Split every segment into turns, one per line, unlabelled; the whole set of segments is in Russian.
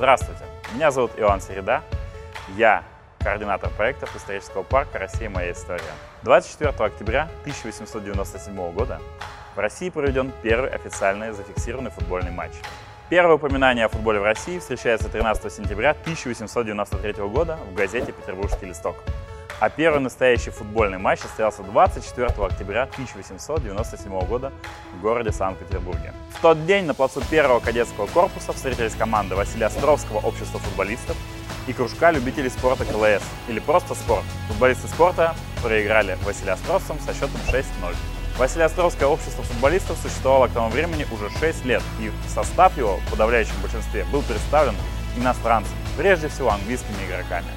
Здравствуйте, меня зовут Иван Середа, я координатор проектов исторического парка «Россия. Моя история». 24 октября 1897 года в России проведен первый официальный зафиксированный футбольный матч. Первое упоминание о футболе в России встречается 13 сентября 1893 года в газете «Петербургский листок». А первый настоящий футбольный матч состоялся 24 октября 1897 года в городе Санкт-Петербурге. В тот день на плацу первого кадетского корпуса встретились команды Василия Островского общества футболистов и кружка любителей спорта КЛС, или просто спорт. Футболисты спорта проиграли Василия Островцам со счетом 6-0. Василий Островское общество футболистов существовало к тому времени уже 6 лет, и состав его в подавляющем большинстве был представлен иностранцами, прежде всего английскими игроками.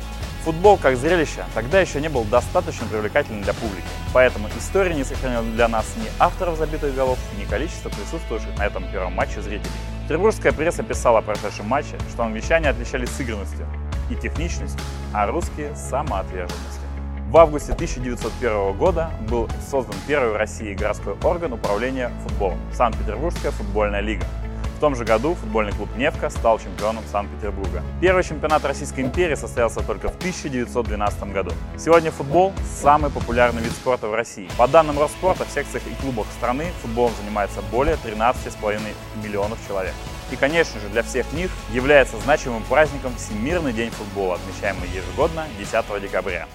Футбол как зрелище тогда еще не был достаточно привлекательным для публики, поэтому история не сохранила для нас ни авторов забитых голов, ни количество присутствующих на этом первом матче зрителей. Петербургская пресса писала о прошедшем матче, что англичане отличались сыгранностью и техничностью, а русские – самоотверженностью. В августе 1901 года был создан первый в России городской орган управления футболом – Санкт-Петербургская футбольная лига – том же году футбольный клуб «Невка» стал чемпионом Санкт-Петербурга. Первый чемпионат Российской империи состоялся только в 1912 году. Сегодня футбол – самый популярный вид спорта в России. По данным Росспорта, в секциях и клубах страны футболом занимается более 13,5 миллионов человек. И, конечно же, для всех них является значимым праздником Всемирный день футбола, отмечаемый ежегодно 10 декабря.